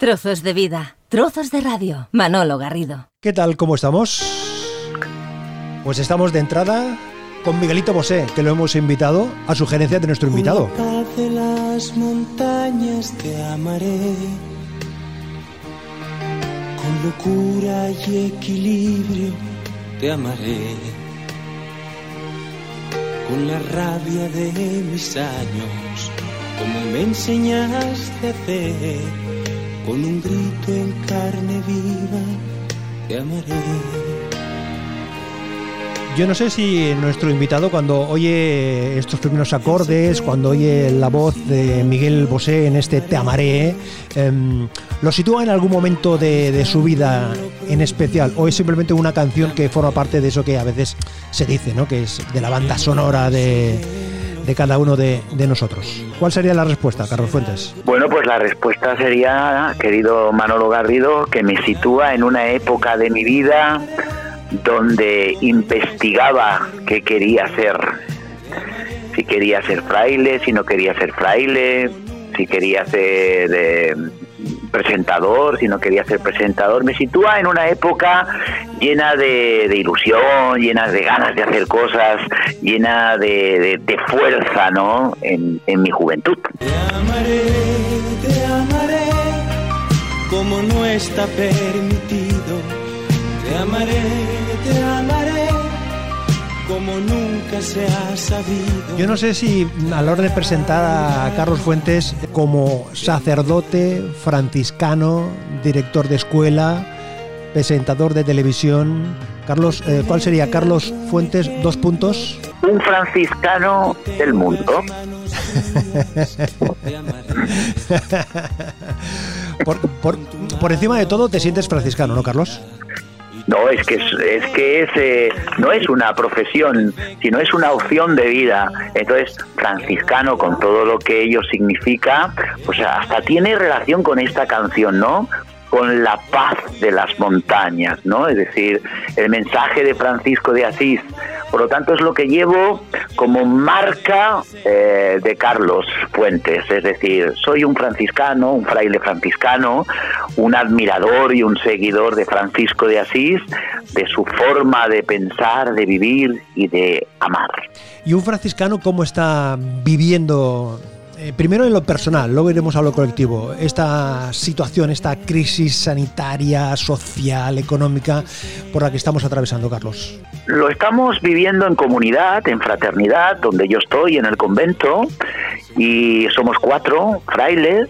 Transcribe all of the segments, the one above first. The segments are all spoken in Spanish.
Trozos de vida, trozos de radio. Manolo Garrido. ¿Qué tal? ¿Cómo estamos? Pues estamos de entrada con Miguelito Bosé, que lo hemos invitado a sugerencia de nuestro invitado. de las montañas te amaré. Con locura y equilibrio te amaré. Con la rabia de mis años, como me enseñaste a hacer con un grito en carne viva, te amaré. Yo no sé si nuestro invitado cuando oye estos primeros acordes, cuando oye la voz de Miguel Bosé en este Te amaré, em, ¿lo sitúa en algún momento de, de, su vida en especial o es simplemente una canción que forma parte de eso que a veces se dice, ¿no? que es de la banda sonora de, de cada uno de, nosotros. ¿Cuál sería la respuesta, Carlos Fuentes? Bueno, pues la respuesta sería, querido Manolo Garrido, que me sitúa en una época de mi vida donde investigaba qué quería ser. Si quería ser fraile, si no quería ser fraile, si quería ser eh, presentador, si no quería ser presentador. Me sitúa en una época llena de, ilusión, llena de ganas de hacer cosas, llena de fuerza, ¿no? En, en, mi juventud. Te amaré, te amaré, como no está permitido. Te amaré, te amaré como nunca se ha sabido. Yo no sé si a la hora de presentar a Carlos Fuentes como sacerdote, franciscano, director de escuela, presentador de televisión. Carlos, eh, ¿cuál sería Carlos Fuentes? Dos puntos. Un franciscano del mundo. por, por, por encima de todo, te sientes franciscano, ¿no, Carlos? No, es que es, que es, eh, no es una profesión, sino es una opción de vida. Entonces, franciscano, con todo lo que ello significa, pues hasta tiene relación con esta canción, ¿no? Con la paz de las montañas, ¿no? Es decir, el mensaje de Francisco de Asís. Por lo tanto, es lo que llevo como marca eh, de Carlos Fuentes. Es decir, soy un franciscano, un fraile franciscano, un admirador y un seguidor de Francisco de Asís, de su forma de pensar, de vivir y de amar. ¿Y un franciscano cómo está viviendo eh, primero en lo personal, luego iremos a lo colectivo, esta situación, esta crisis sanitaria, social, económica por la que estamos atravesando, Carlos? Lo estamos viviendo en comunidad, en fraternidad, donde yo estoy, en el convento, y somos cuatro frailes,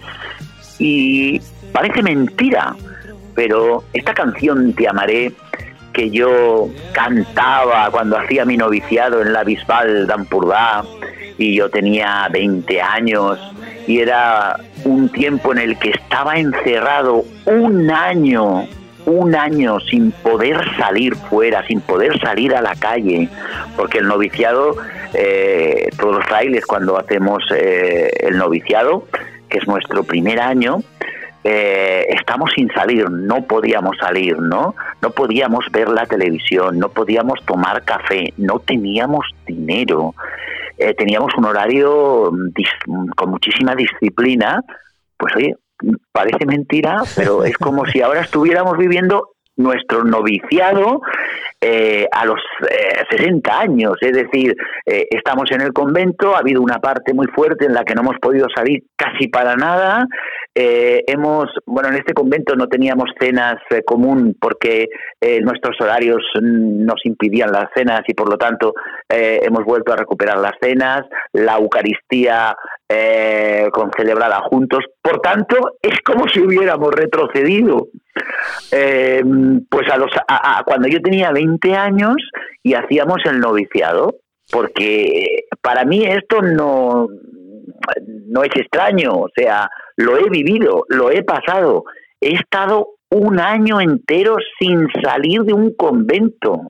y parece mentira, pero esta canción Te amaré, que yo cantaba cuando hacía mi noviciado en la Bisbal de y yo tenía 20 años y era un tiempo en el que estaba encerrado un año, un año sin poder salir fuera, sin poder salir a la calle, porque el noviciado, eh, todos los frailes cuando hacemos eh, el noviciado, que es nuestro primer año, eh, estamos sin salir, no podíamos salir, ¿no? No podíamos ver la televisión, no podíamos tomar café, no teníamos dinero eh, teníamos un horario con muchísima disciplina, pues oye, parece mentira, pero es como si ahora estuviéramos viviendo nuestro noviciado eh, a los eh, 60 años, es decir, eh, estamos en el convento, ha habido una parte muy fuerte en la que no hemos podido salir casi para nada, eh, hemos, bueno, en este convento no teníamos cenas eh, común porque eh, nuestros horarios nos impidían las cenas y por lo tanto eh, hemos vuelto a recuperar las cenas, la Eucaristía con celebrada juntos. Por tanto, es como si hubiéramos retrocedido. pues a los, cuando yo tenía 20 años y hacíamos el noviciado, porque para mí esto no, no es extraño, o sea, lo he vivido, lo he pasado. He estado un año entero sin salir de un convento.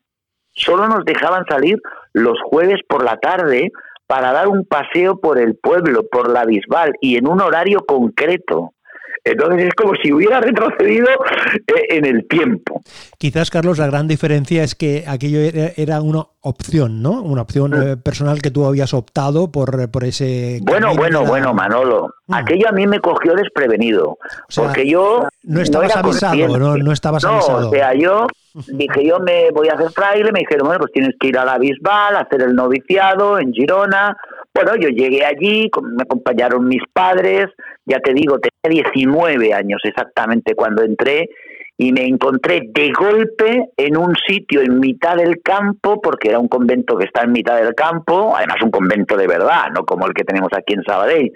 Solo nos dejaban salir los jueves por la tarde para dar un paseo por el pueblo, por la Bisbal y en un horario concreto. Entonces es como si hubiera retrocedido eh, en el tiempo. Quizás, Carlos, la gran diferencia es que aquello era una opción, ¿no? Una opción mm. eh, personal que tú habías optado por, por ese... Bueno, bueno, bueno, Manolo. Mm. Aquello a mí me cogió desprevenido. porque yo... No estabas avisado, no, no estabas no, avisado. o sea, yo dije, yo me voy a hacer fraile, me dijeron, bueno, pues tienes que ir a la Bisbal, hacer el noviciado en Girona. Bueno, yo llegué allí, me acompañaron mis padres, ya te digo, tenía 19 años exactamente cuando entré y me encontré de golpe en un sitio en mitad del campo, porque era un convento que está en mitad del campo, además un convento de verdad, no como el que tenemos aquí en Sabadell,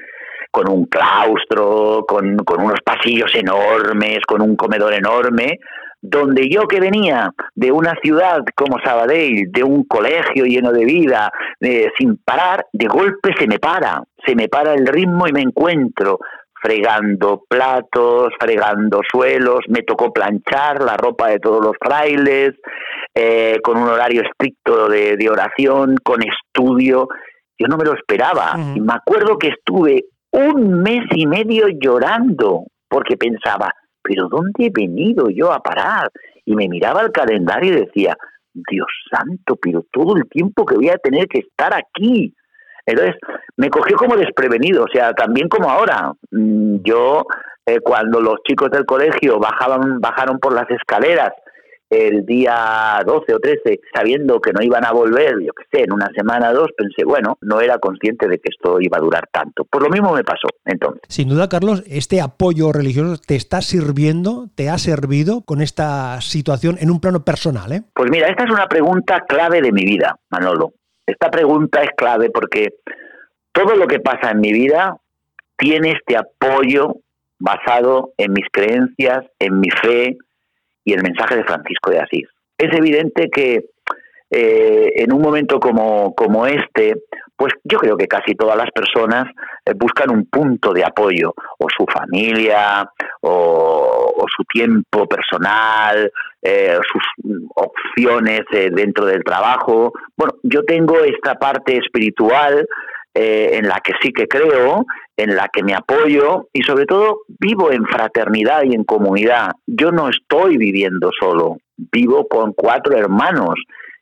con un claustro, con, con unos pasillos enormes, con un comedor enorme, donde yo que venía de una ciudad como Sabadell, de un colegio lleno de vida, sin parar, de golpe se me para, se me para el ritmo y me encuentro fregando platos, fregando suelos, me tocó planchar la ropa de todos los frailes, eh, con un horario estricto de, oración, con estudio. Yo no me lo esperaba. Y me acuerdo que estuve un mes y medio llorando porque pensaba, pero ¿dónde he venido yo a parar? Y me miraba el calendario y decía, Dios santo, pero todo el tiempo que voy a tener que estar aquí. Entonces, me cogió como desprevenido, o sea, también como ahora. Mm, yo, eh, cuando los chicos del colegio bajaban, bajaron por las escaleras el día 12 o 13, sabiendo que no iban a volver, yo qué sé, en una semana o dos, pensé, bueno, no era consciente de que esto iba a durar tanto. Por lo mismo me pasó entonces. Sin duda, Carlos, este apoyo religioso te está sirviendo, te ha servido con esta situación en un plano personal, ¿eh? Pues mira, esta es una pregunta clave de mi vida, Manolo. Esta pregunta es clave porque todo lo que pasa en mi vida tiene este apoyo basado en mis creencias, en mi fe, y el mensaje de Francisco de Asís. Es evidente que eh, en un momento como, como este, pues yo creo que casi todas las personas eh, buscan un punto de apoyo, o su familia, o, su tiempo personal, eh, sus opciones dentro del trabajo. Bueno, yo tengo esta parte espiritual en la que sí que creo en la que me apoyo y sobre todo vivo en fraternidad y en comunidad. Yo no estoy viviendo solo, vivo con cuatro hermanos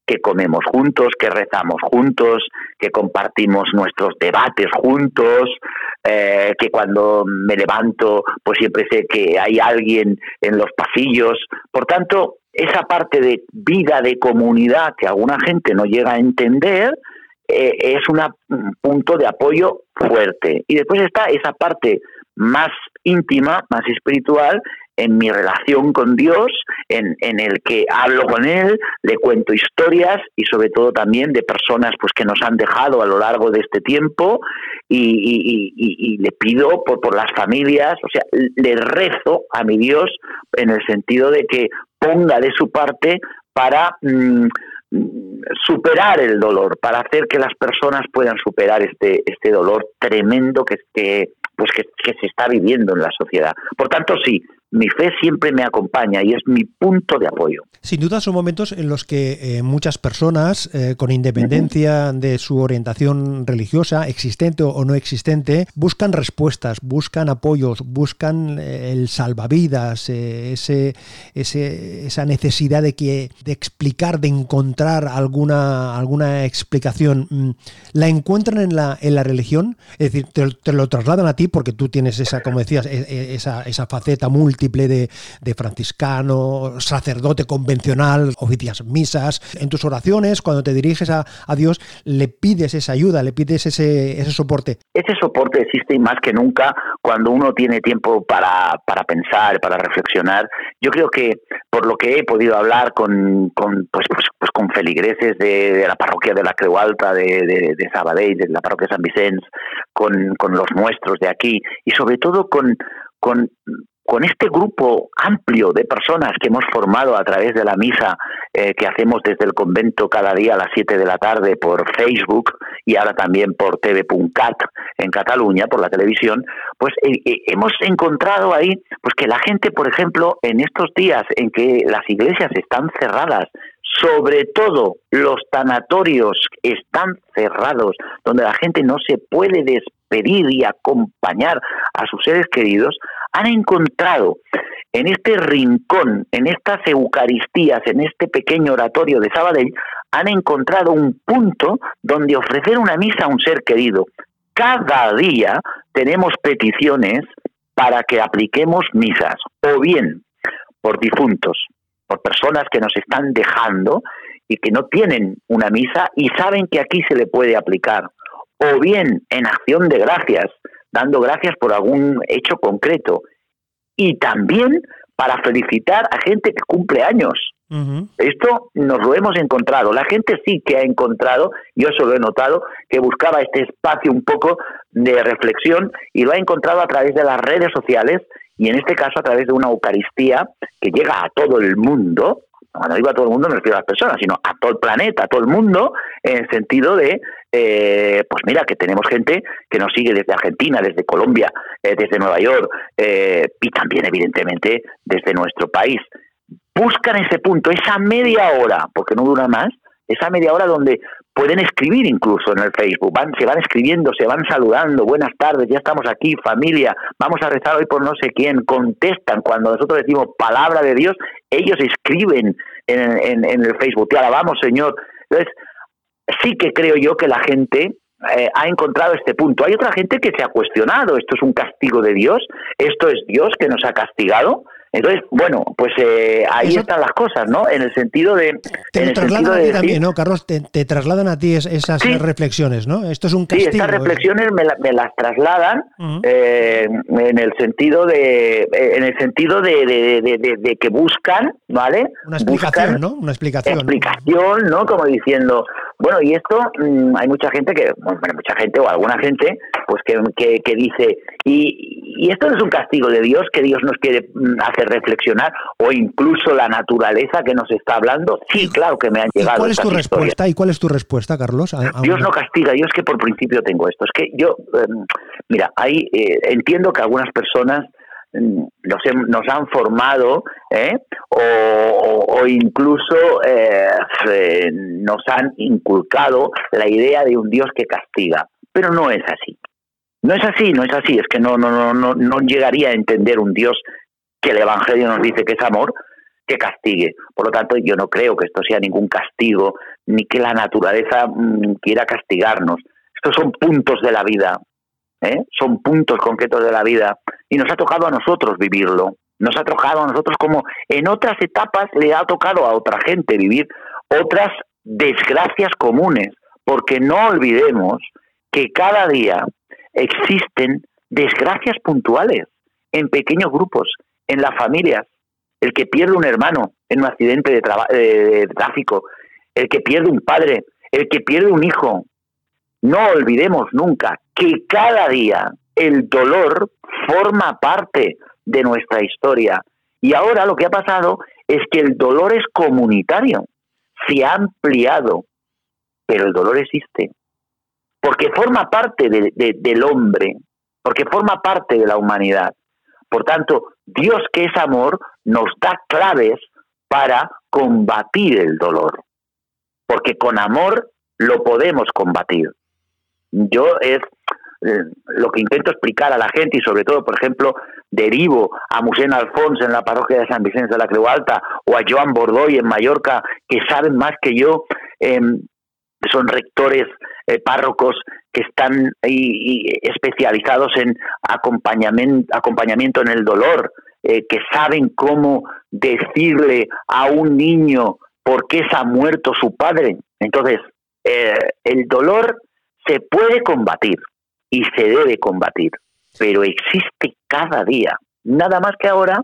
que comemos juntos, que rezamos juntos, que compartimos nuestros debates juntos, eh, que cuando me levanto pues siempre sé que hay alguien en los pasillos. Por tanto, esa parte de vida de comunidad que alguna gente no llega a entender, eh, es un punto de apoyo fuerte. Y después está esa parte más íntima, más espiritual, en mi relación con Dios, en, en, el que hablo con Él, le cuento historias y sobre todo también de personas pues, que nos han dejado a lo largo de este tiempo y, le pido por, por, las familias, o sea, le rezo a mi Dios en el sentido de que ponga de su parte para... Mm, superar el dolor, para hacer que las personas puedan superar este, este dolor tremendo que, que, pues que, que se está viviendo en la sociedad. Por tanto, sí, mi fe siempre me acompaña y es mi punto de apoyo. Sin duda son momentos en los que eh, muchas personas, eh, con independencia de su orientación religiosa, existente o no existente, buscan respuestas, buscan apoyos, buscan eh, el salvavidas, ese, esa necesidad de, que, de explicar, de encontrar alguna, alguna explicación. Mm, ¿La encuentran en la, en la religión? Es decir, te, lo trasladan a ti porque tú tienes esa, como decías, e, e, esa, esa faceta múltiple de, franciscano, sacerdote convencional, oficias misas. En tus oraciones, cuando te diriges a, Dios, le pides esa ayuda, le pides ese, ese soporte. Ese soporte existe más que nunca cuando uno tiene tiempo para, para pensar, para reflexionar. Yo creo que por lo que he podido hablar con, con pues, pues, pues con feligreses de, la parroquia de la Creu Alta, de, de, de Sabadell, de la parroquia San Vicente, con, con los nuestros de aquí y sobre todo con, con con este grupo amplio de personas que hemos formado a través de la misa eh, que hacemos desde el convento cada día a las 7 de la tarde por Facebook y ahora también por TV.cat en Cataluña, por la televisión, pues eh, eh, hemos encontrado ahí pues que la gente, por ejemplo, en estos días en que las iglesias están cerradas, sobre todo los tanatorios están cerrados, donde la gente no se puede despedir y acompañar a sus seres queridos, han encontrado en este rincón, en estas Eucaristías, en este pequeño oratorio de Sabadell, han encontrado un punto donde ofrecer una misa a un ser querido. Cada día tenemos peticiones para que apliquemos misas, o bien por difuntos, por personas que nos están dejando y que no tienen una misa y saben que aquí se le puede aplicar, o bien en acción de gracias, dando gracias por algún hecho concreto, y también para felicitar a gente que cumple años. Esto nos lo hemos encontrado. La gente sí que ha encontrado, yo eso lo he notado, que buscaba este espacio un poco de reflexión y lo ha encontrado a través de las redes sociales y en este caso a través de una Eucaristía que llega a todo el mundo, cuando digo a todo el mundo no refiero a las personas, sino a todo el planeta, a todo el mundo, en el sentido de, eh, pues mira, que tenemos gente que nos sigue desde Argentina, desde Colombia, eh, desde Nueva York eh, y también evidentemente desde nuestro país. Buscan ese punto, esa media hora, porque no dura más, esa media hora donde pueden escribir incluso en el Facebook, van, se van escribiendo, se van saludando, buenas tardes, ya estamos aquí, familia, vamos a rezar hoy por no sé quién, contestan. Cuando nosotros decimos palabra de Dios, ellos escriben en, el Facebook, te alabamos Señor. Entonces, sí que creo yo que la gente eh, ha encontrado este punto. Hay otra gente que se ha cuestionado, esto es un castigo de Dios, esto es Dios que nos ha castigado, entonces, bueno, pues eh, ahí están las cosas, ¿no? En el sentido de... Te trasladan a ti también, ¿no, Carlos? Te, trasladan a ti esas reflexiones, ¿no? Esto es un castigo. Sí, estas ¿eh? reflexiones me, las trasladan eh, en el sentido de en el sentido de, que buscan, ¿vale? Una explicación, ¿no? Una explicación. Explicación, ¿no? Como diciendo, bueno, y esto mm, hay mucha gente que, bueno, mucha gente o alguna gente, pues que, que, dice, y, y esto no es un castigo de Dios, que Dios nos quiere mm, hacer reflexionar o incluso la naturaleza que nos está hablando, sí, claro que me han llegado. ¿Y cuál es tu respuesta? ¿Y cuál es tu respuesta, Carlos? Dios no castiga, yo es que por principio tengo esto. Es que yo, em, mira, ahí eh, entiendo que algunas personas em, nos, nos han formado ¿eh? o, incluso eh, nos han inculcado la idea de un Dios que castiga, pero no es así. No es así, no es así, es que no, no, no, no, no llegaría a entender un Dios que el Evangelio nos dice que es amor, que castigue. Por lo tanto, yo no creo que esto sea ningún castigo, ni que la naturaleza mm, quiera castigarnos. Estos son puntos de la vida, ¿eh? son puntos concretos de la vida, y nos ha tocado a nosotros vivirlo. Nos ha tocado a nosotros como en otras etapas le ha tocado a otra gente vivir otras desgracias comunes, porque no olvidemos que cada día existen desgracias puntuales en pequeños grupos en las familias, el que pierde un hermano en un accidente de, tráfico, el que pierde un padre, el que pierde un hijo. No olvidemos nunca que cada día el dolor forma parte de nuestra historia. Y ahora lo que ha pasado es que el dolor es comunitario, se ha ampliado, pero el dolor existe, porque forma parte del hombre, porque forma parte de la humanidad. Por tanto, Dios que es amor nos da claves para combatir el dolor, porque con amor lo podemos combatir. Yo es eh, lo que intento explicar a la gente y sobre todo, por ejemplo, derivo a Musén Alfonso en la parroquia de San Vicente de la Creu Alta o a Joan Bordoy en Mallorca, que saben más que yo, em, son rectores eh, párrocos que están especializados en acompañamiento, en el dolor, eh, que saben cómo decirle a un niño por qué se ha muerto su padre. Entonces, eh, el dolor se puede combatir y se debe combatir, pero existe cada día. Nada más que ahora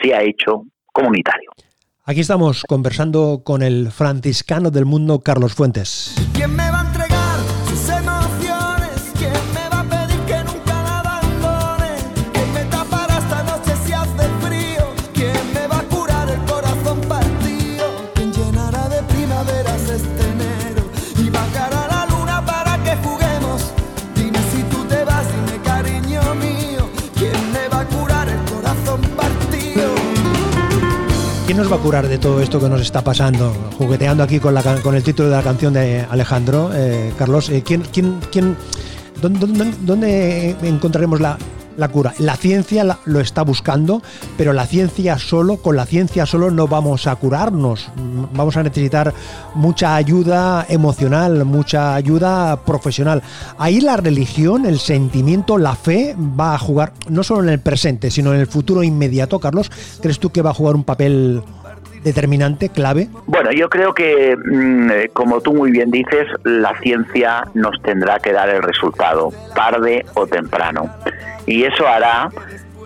se ha hecho comunitario. Aquí estamos conversando con el franciscano del mundo, Carlos Fuentes. Nos va a curar de todo esto que nos está pasando? Jugueteando aquí con, la, con el título de la canción de Alejandro, eh, Carlos, eh, ¿quién, quién, quién, dónde, encontraremos la, la cura. La ciencia lo está buscando, pero la ciencia solo, con la ciencia solo no vamos a curarnos. Vamos a necesitar mucha ayuda emocional, mucha ayuda profesional. Ahí la religión, el sentimiento, la fe va a jugar no solo en el presente, sino en el futuro inmediato. Carlos, ¿crees tú que va a jugar un papel determinante, clave? Bueno, yo creo que, mm, eh, como tú muy bien dices, la ciencia nos tendrá que dar el resultado, tarde o temprano. Y eso hará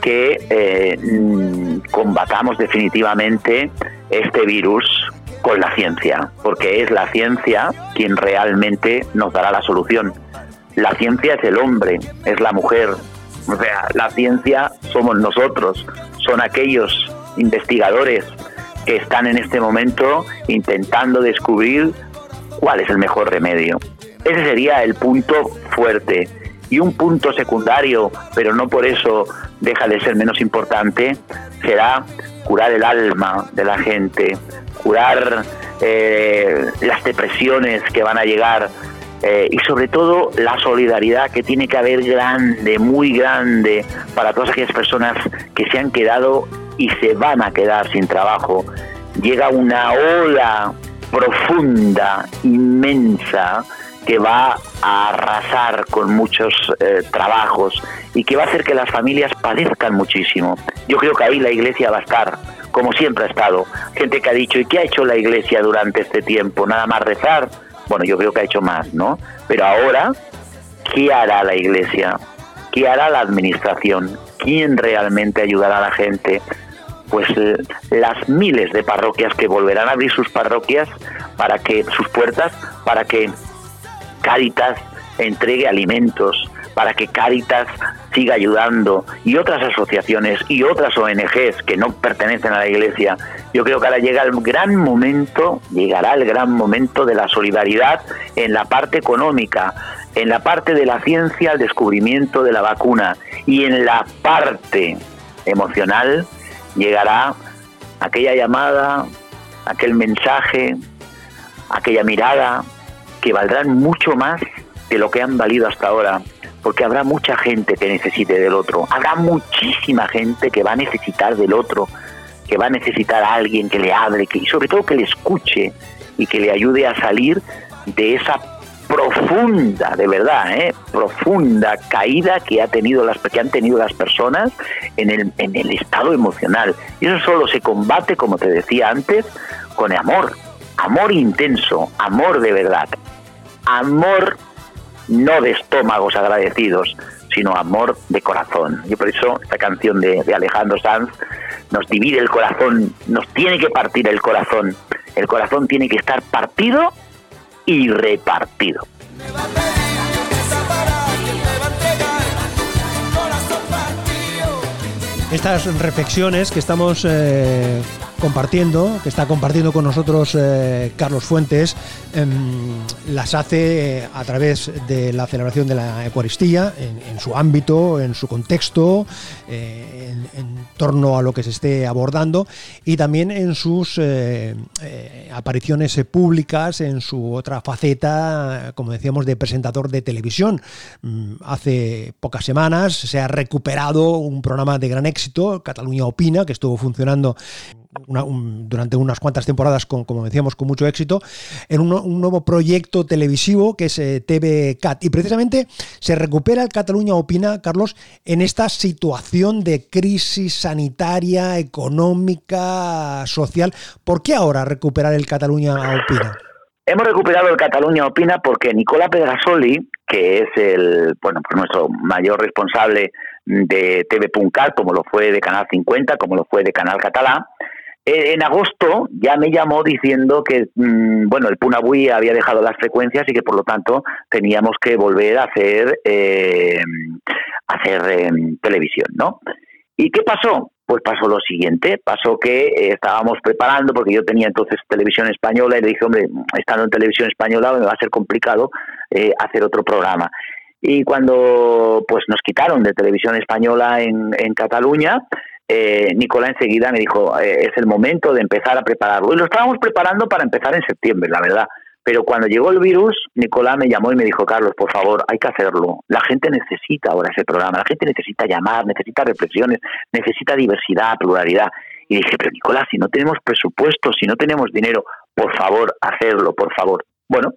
que eh, mm, combatamos definitivamente este virus con la ciencia, porque es la ciencia quien realmente nos dará la solución. La ciencia es el hombre, es la mujer, o sea, la ciencia somos nosotros, son aquellos investigadores que están en este momento intentando descubrir cuál es el mejor remedio. Ese sería el punto fuerte. Y un punto secundario, pero no por eso deja de ser menos importante, será curar el alma de la gente, curar eh, las depresiones que van a llegar eh, y sobre todo la solidaridad que tiene que haber grande, muy grande, para todas aquellas personas que se han quedado y se van a quedar sin trabajo. Llega una ola profunda, inmensa, que va a arrasar con muchos eh, trabajos y que va a hacer que las familias padezcan muchísimo. Yo creo que ahí la iglesia va a estar, como siempre ha estado. Gente que ha dicho, ¿y qué ha hecho la iglesia durante este tiempo? ¿Nada más rezar? Bueno, yo creo que ha hecho más, ¿no? Pero ahora, ¿qué hará la iglesia? ¿Qué hará la administración? ¿Quién realmente ayudará a la gente? Pues eh, las miles de parroquias que volverán a abrir sus parroquias para que sus puertas para que Cáritas entregue alimentos, para que Cáritas siga ayudando y otras asociaciones y otras ONGs que no pertenecen a la Iglesia. Yo creo que ahora llega el gran momento, llegará el gran momento de la solidaridad en la parte económica, en la parte de la ciencia, el descubrimiento de la vacuna y en la parte emocional llegará aquella llamada, aquel mensaje, aquella mirada que valdrán mucho más de lo que han valido hasta ahora, porque habrá mucha gente que necesite del otro, habrá muchísima gente que va a necesitar del otro, que va a necesitar a alguien que le hable, que, y sobre todo que le escuche y que le ayude a salir de esa profunda, de verdad, ¿eh? profunda caída que ha tenido las que han tenido las personas en el, en el estado emocional. Y eso solo se combate, como te decía antes, con amor, amor intenso, amor de verdad, amor no de estómagos agradecidos, sino amor de corazón. Y por eso esta canción de, de, Alejandro Sanz nos divide el corazón, nos tiene que partir el corazón. El corazón tiene que estar partido y repartido. Estas reflexiones que estamos eh, compartiendo, que está compartiendo con nosotros eh, Carlos Fuentes, em, las hace eh, a través de la celebración de la Eucaristía, en, su ámbito, en su contexto, eh, en, torno a lo que se esté abordando, y también en sus apariciones públicas, en su otra faceta, como decíamos, de presentador de televisión. Mm, hace pocas semanas se ha recuperado un programa de gran éxito, Cataluña Opina, que estuvo funcionando durante unas cuantas temporadas, con, como decíamos, con mucho éxito, en un, nuevo proyecto televisivo que es eh, TV Cat. Y precisamente se recupera el Cataluña Opina, Carlos, en esta situación de crisis sanitaria, económica, social. ¿Por qué ahora recuperar el Cataluña Opina? Hemos recuperado el Cataluña Opina porque Nicola Pedrasoli, que es el bueno pues nuestro mayor responsable de TV.cat, como lo fue de Canal 50, como lo fue de Canal Catalá, en agosto ya me llamó diciendo que, mm, bueno, el Punabui había dejado las frecuencias y que por lo tanto teníamos que volver a hacer, eh, hacer em, televisión, ¿no? ¿Y qué pasó? Pues pasó lo siguiente, pasó que eh, estábamos preparando, porque yo tenía entonces televisión española y le dije, hombre, estando en televisión española me va a ser complicado hacer otro programa. Y cuando pues nos quitaron de televisión española en, en Cataluña, eh, Nicolás enseguida me dijo, eh, es el momento de empezar a prepararlo. Y lo estábamos preparando para empezar en septiembre, la verdad, Pero cuando llegó el virus, Nicolás me llamó y me dijo, Carlos, por favor, hay que hacerlo. La gente necesita ahora ese programa, la gente necesita llamar, necesita reflexiones, necesita diversidad, pluralidad. Y dije, pero Nicolás, si no tenemos presupuesto, si no tenemos dinero, por favor, hacerlo, por favor. Bueno,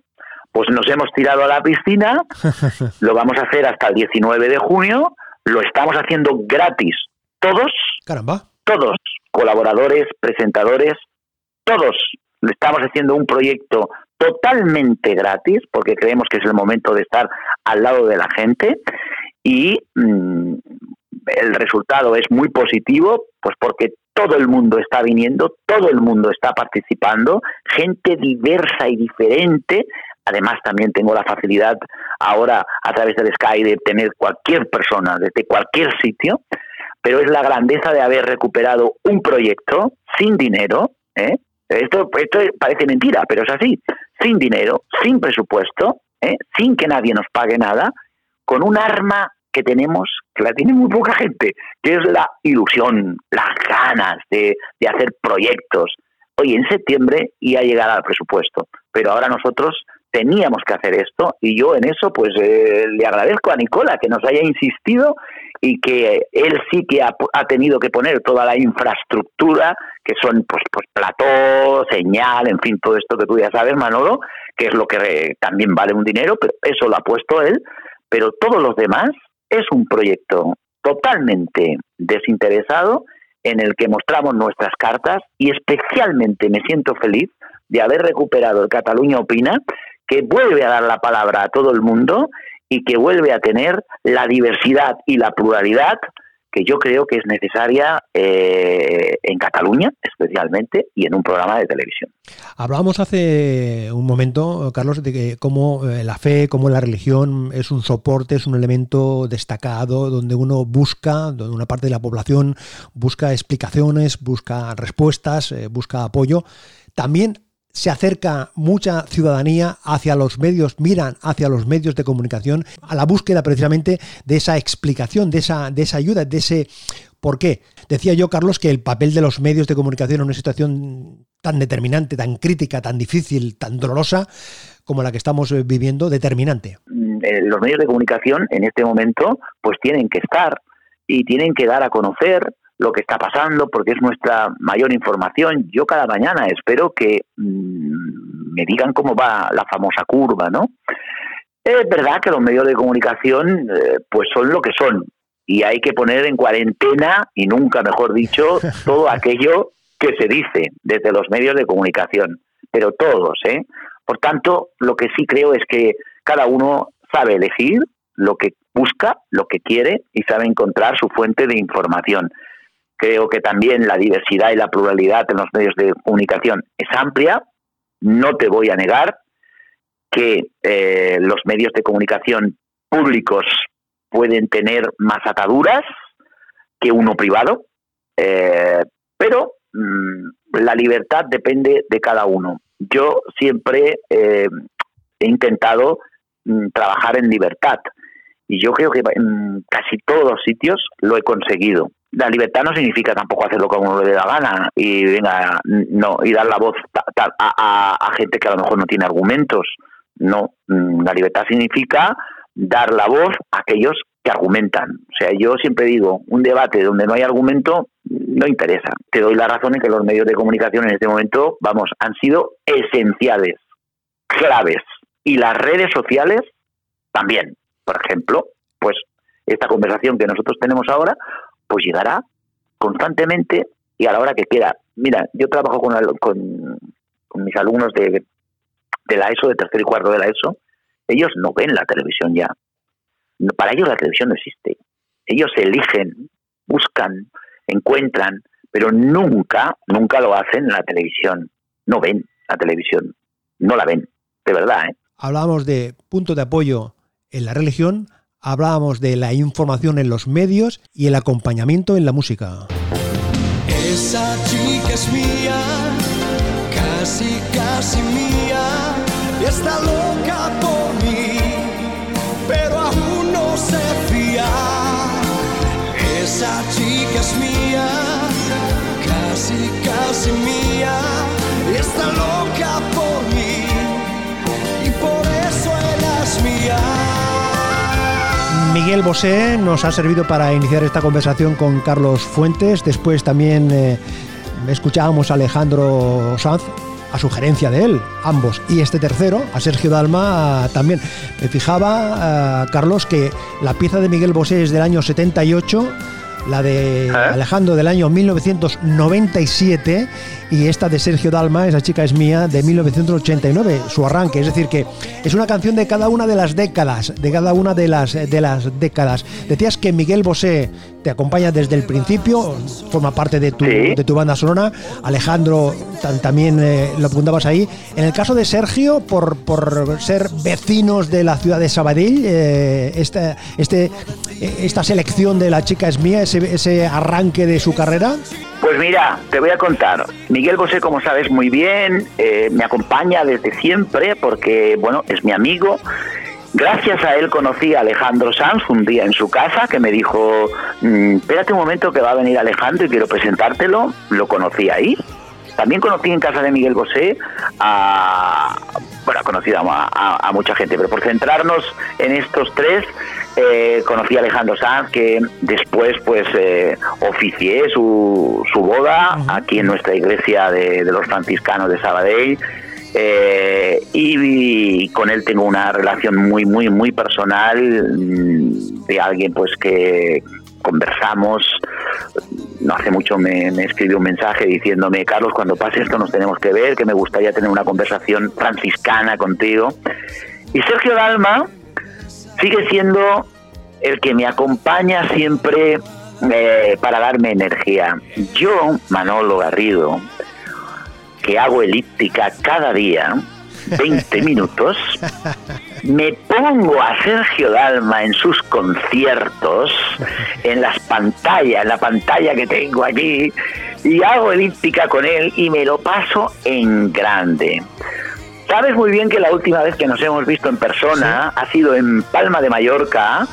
pues nos hemos tirado a la piscina, lo vamos a hacer hasta el 19 de junio, lo estamos haciendo gratis, todos, Caramba. todos, colaboradores, presentadores, todos, estamos haciendo un proyecto totalmente gratis, porque creemos que es el momento de estar al lado de la gente y mm, el resultado es muy positivo, pues porque todo el mundo está viniendo, todo el mundo está participando, gente diversa y diferente. Además, también tengo la facilidad ahora a través del Sky de tener cualquier persona desde cualquier sitio, pero es la grandeza de haber recuperado un proyecto sin dinero. ¿eh? Esto, esto parece mentira, pero es así. Sin dinero, sin presupuesto, ¿eh? sin que nadie nos pague nada, con un arma que tenemos, que la tiene muy poca gente, que es la ilusión, las ganas de, de hacer proyectos. Hoy en septiembre ya llegará al presupuesto, pero ahora nosotros teníamos que hacer esto y yo en eso pues eh, le agradezco a Nicola que nos haya insistido y que él sí que ha, ha, tenido que poner toda la infraestructura que son pues pues plató, señal, en fin, todo esto que tú ya sabes, Manolo, que es lo que también vale un dinero, pero eso lo ha puesto él, pero todos los demás es un proyecto totalmente desinteresado en el que mostramos nuestras cartas y especialmente me siento feliz de haber recuperado el Cataluña Opina, que vuelve a dar la palabra a todo el mundo y que vuelve a tener la diversidad y la pluralidad que yo creo que es necesaria eh, en Cataluña, especialmente, y en un programa de televisión. Hablábamos hace un momento, Carlos, de que cómo eh, la fe, cómo la religión es un soporte, es un elemento destacado donde uno busca, donde una parte de la población busca explicaciones, busca respuestas, eh, busca apoyo. También se acerca mucha ciudadanía hacia los medios, miran hacia los medios de comunicación a la búsqueda precisamente de esa explicación, de esa, de esa ayuda, de ese por qué. Decía yo, Carlos, que el papel de los medios de comunicación en una situación tan determinante, tan crítica, tan difícil, tan dolorosa como la que estamos viviendo, determinante. Los medios de comunicación en este momento pues tienen que estar y tienen que dar a conocer lo que está pasando, porque es nuestra mayor información. Yo cada mañana espero que mmm, me digan cómo va la famosa curva, ¿no? Es verdad que los medios de comunicación eh, pues son lo que son y hay que poner en cuarentena, y nunca mejor dicho, todo aquello que se dice desde los medios de comunicación, pero todos, ¿eh? Por tanto, lo que sí creo es que cada uno sabe elegir lo que busca, lo que quiere y sabe encontrar su fuente de información. Creo que también la diversidad y la pluralidad en los medios de comunicación es amplia. No te voy a negar que eh, los medios de comunicación públicos pueden tener más ataduras que uno privado, eh, pero mmm, la libertad depende de cada uno. Yo siempre eh, he intentado mmm, trabajar en libertad y yo creo que en casi todos los sitios lo he conseguido la libertad no significa tampoco hacer lo que a uno le dé la gana y venga no y dar la voz a, a, a, gente que a lo mejor no tiene argumentos. No mm, la libertad significa dar la voz a aquellos que argumentan. O sea yo siempre digo un debate donde no hay argumento no interesa. Te doy la razón en que los medios de comunicación en este momento vamos han sido esenciales claves. Y las redes sociales también. Por ejemplo pues esta conversación que nosotros tenemos ahora pues llegará constantemente y a la hora que quiera. Mira, yo trabajo con, con, con mis alumnos de, de la ESO, de tercer y cuarto de la ESO, ellos no ven la televisión ya. Para ellos la televisión no existe. Ellos eligen, buscan, encuentran, pero nunca, nunca lo hacen en la televisión. No ven la televisión, no la ven, de verdad. ¿eh? Hablábamos de punto de apoyo en la religión, hablábamos de la información en los medios y el acompañamiento en la música. Esa chica es mía, casi, casi mía, y está loca por mí, pero aún no se fía. Esa chica es mía, casi, casi mía, y está loca por mí, Miguel Bosé nos ha servido para iniciar esta conversación con Carlos Fuentes. Después también eh, escuchábamos a Alejandro Sanz a sugerencia de él, ambos. Y este tercero, a Sergio Dalma, también. Me fijaba, eh, Carlos, que la pieza de Miguel Bosé es del año 78 la de ¿Eh? Alejandro del año 1997 y esta de Sergio Dalma, esa chica es mía, de 1989, su arranque. Es decir, que es una canción de cada una de las décadas, de cada una de las, de las décadas. Decías que Miguel Bosé te acompaña desde el principio, forma parte de tu, de tu banda sonora. Alejandro también eh, lo apuntabas ahí. En el caso de Sergio, por, por ser vecinos de la ciudad de Sabadell, eh, esta, este, esta selección de la chica es mía, ese, ese arranque de su carrera. Pues mira, te voy a contar. Miguel Bosé, como sabes muy bien, eh, me acompaña desde siempre porque, bueno, es mi amigo. Gracias a él conocí a Alejandro Sanz un día en su casa que me dijo, mm, espérate un momento que va a venir Alejandro y quiero presentártelo. Lo conocí ahí. También conocí en casa de Miguel Bosé a, bueno, a, a mucha gente, pero por centrarnos en estos tres, eh, conocí a Alejandro Sanz, que después pues eh, oficié su, su boda aquí en nuestra iglesia de, los franciscanos de Sabadell. Eh, y, con él tengo una relación muy, muy, muy personal mm, de alguien pues que conversamos. No hace mucho me, escribió un mensaje diciéndome, Carlos, cuando pase esto nos tenemos que ver, que me gustaría tener una conversación franciscana contigo. Y Sergio Dalma, sigue siendo el que me acompaña siempre eh, para darme energía. Yo, Manolo Garrido, que hago elíptica cada día, 20 minutos, me pongo a Sergio Dalma en sus conciertos, en las pantallas, en la pantalla que tengo aquí, y hago elíptica con él y me lo paso en grande. Sabes muy bien que la última vez que nos hemos visto en persona ha sido en Palma de Mallorca,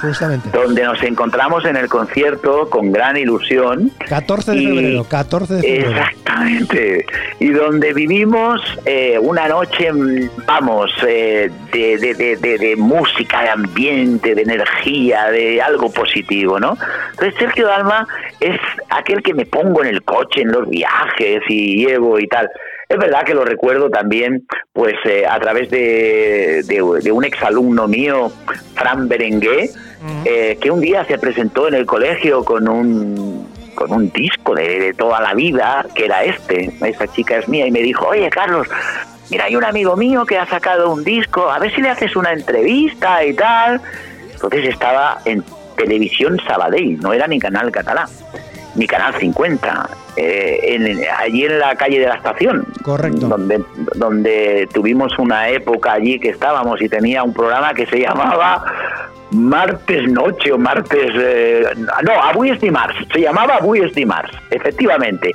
donde nos encontramos en el concierto con gran ilusión. 14 de febrero, 14 de febrero. Exactamente. Y donde vivimos eh, una noche, mm, vamos, eh, de, de, de, de, música, de ambiente, de energía, de algo positivo, ¿no? Entonces Sergio Dalma es aquel que me pongo en el coche, en los viajes y llevo y tal. Es verdad que lo recuerdo también, pues eh, a través de, de, un exalumno mío, Fran Berengué, eh, que un día se presentó en el colegio con un con un disco de, toda la vida, que era este, esta chica es mía, y me dijo, oye Carlos, mira, hay un amigo mío que ha sacado un disco, a ver si le haces una entrevista y tal. Entonces estaba en televisión Sabadell, no era ni canal catalán mi canal 50, eh, allí en la calle de la estación. Correcto. Donde, donde tuvimos una época allí que estábamos y tenía un programa que se llamaba Martes Noche o Martes. Eh, no, Avui Estimars. Se llamaba Avui Estimars, efectivamente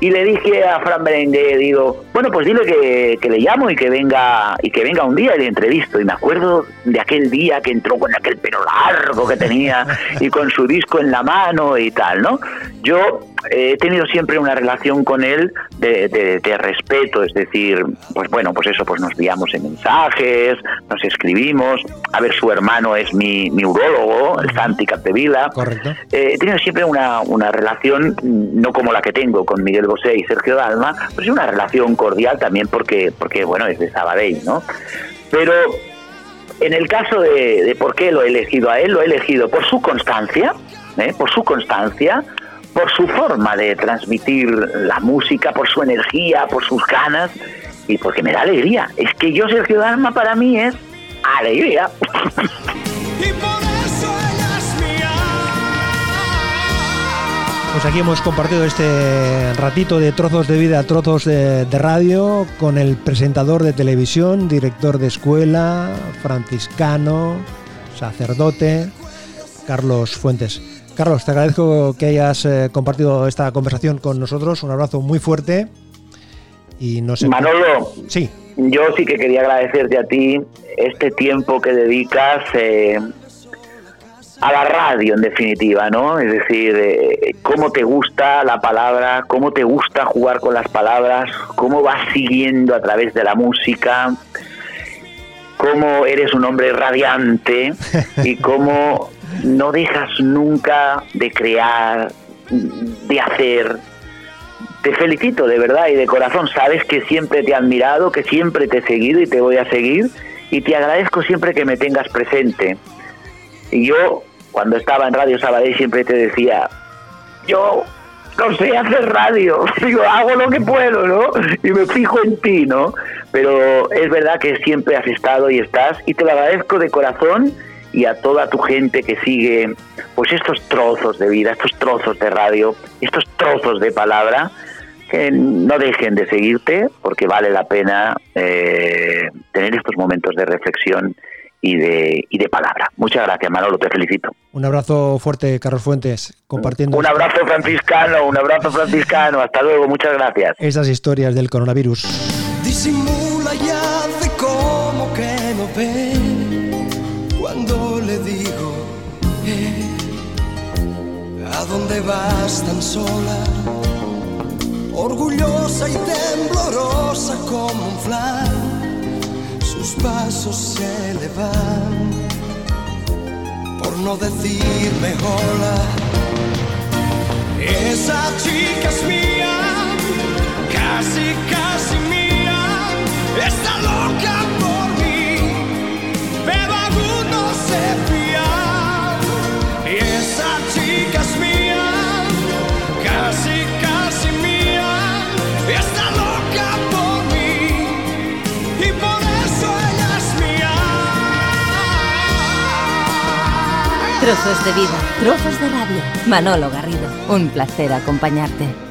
y le dije a Fran Berenguer, digo, bueno, pues dile que, que, le llamo y que venga y que venga un día y le entrevisto. Y me acuerdo de aquel día que entró con aquel pelo largo que tenía y con su disco en la mano y tal, ¿no? Yo he tenido siempre una relación con él de, de, respeto, es decir, pues bueno, pues eso, pues nos enviamos en mensajes, nos escribimos. A ver, su hermano es mi, mi urólogo, el Santi Capdevila. Correcto. Eh, he tenido siempre una, una relación, no como la que tengo con Miguel Bosé y Sergio Dalma, pues una relación cordial también porque, porque bueno, es de Sabadell, ¿no? Pero en el caso de, de por qué lo he elegido a él, lo he elegido por su constancia, ¿eh? por su constancia, por su forma de transmitir la música, por su energía, por sus ganas y porque me da alegría. Es que yo, Sergio Dalma, para mí es alegría. Pues aquí hemos compartido este ratito de trozos de vida, trozos de, radio con el presentador de televisión, director de escuela, franciscano, sacerdote, Carlos Fuentes. Carlos, te agradezco que hayas eh, compartido esta conversación con nosotros. Un abrazo muy fuerte. Y no sé. Manolo, sí. yo sí que quería agradecerte a ti este tiempo que dedicas eh, a la radio, en definitiva, ¿no? Es decir, eh, cómo te gusta la palabra, cómo te gusta jugar con las palabras, cómo vas siguiendo a través de la música, cómo eres un hombre radiante y cómo no dejas nunca de crear, de hacer. Te felicito de verdad y de corazón. Sabes que siempre te he admirado, que siempre te he seguido y te voy a seguir. Y te agradezco siempre que me tengas presente. Y yo, cuando estaba en Radio Sabadell, siempre te decía, yo no sé hacer radio, digo, hago lo que puedo, ¿no? Y me fijo en ti, ¿no? Pero es verdad que siempre has estado y estás, y te lo agradezco de corazón y a toda tu gente que sigue pues estos trozos de vida, estos trozos de radio, estos trozos de palabra, que no dejen de seguirte porque vale la pena eh, tener estos momentos de reflexión y de, y de palabra. Muchas gracias, Manolo, te felicito. Un abrazo fuerte, Carlos Fuentes, compartiendo. Un abrazo franciscano, un abrazo franciscano, hasta luego, muchas gracias. Esas historias del coronavirus. Disimula y hace como que no ve cuando le digo, eh, ¿a dónde vas tan sola? Orgullosa y temblorosa como un flan sus pasos se le van, por no decirme hola. Esa chica es mía, casi, casi mía, está loca Trozos de vida, trozos de radio. Manolo Garrido, un placer acompañarte.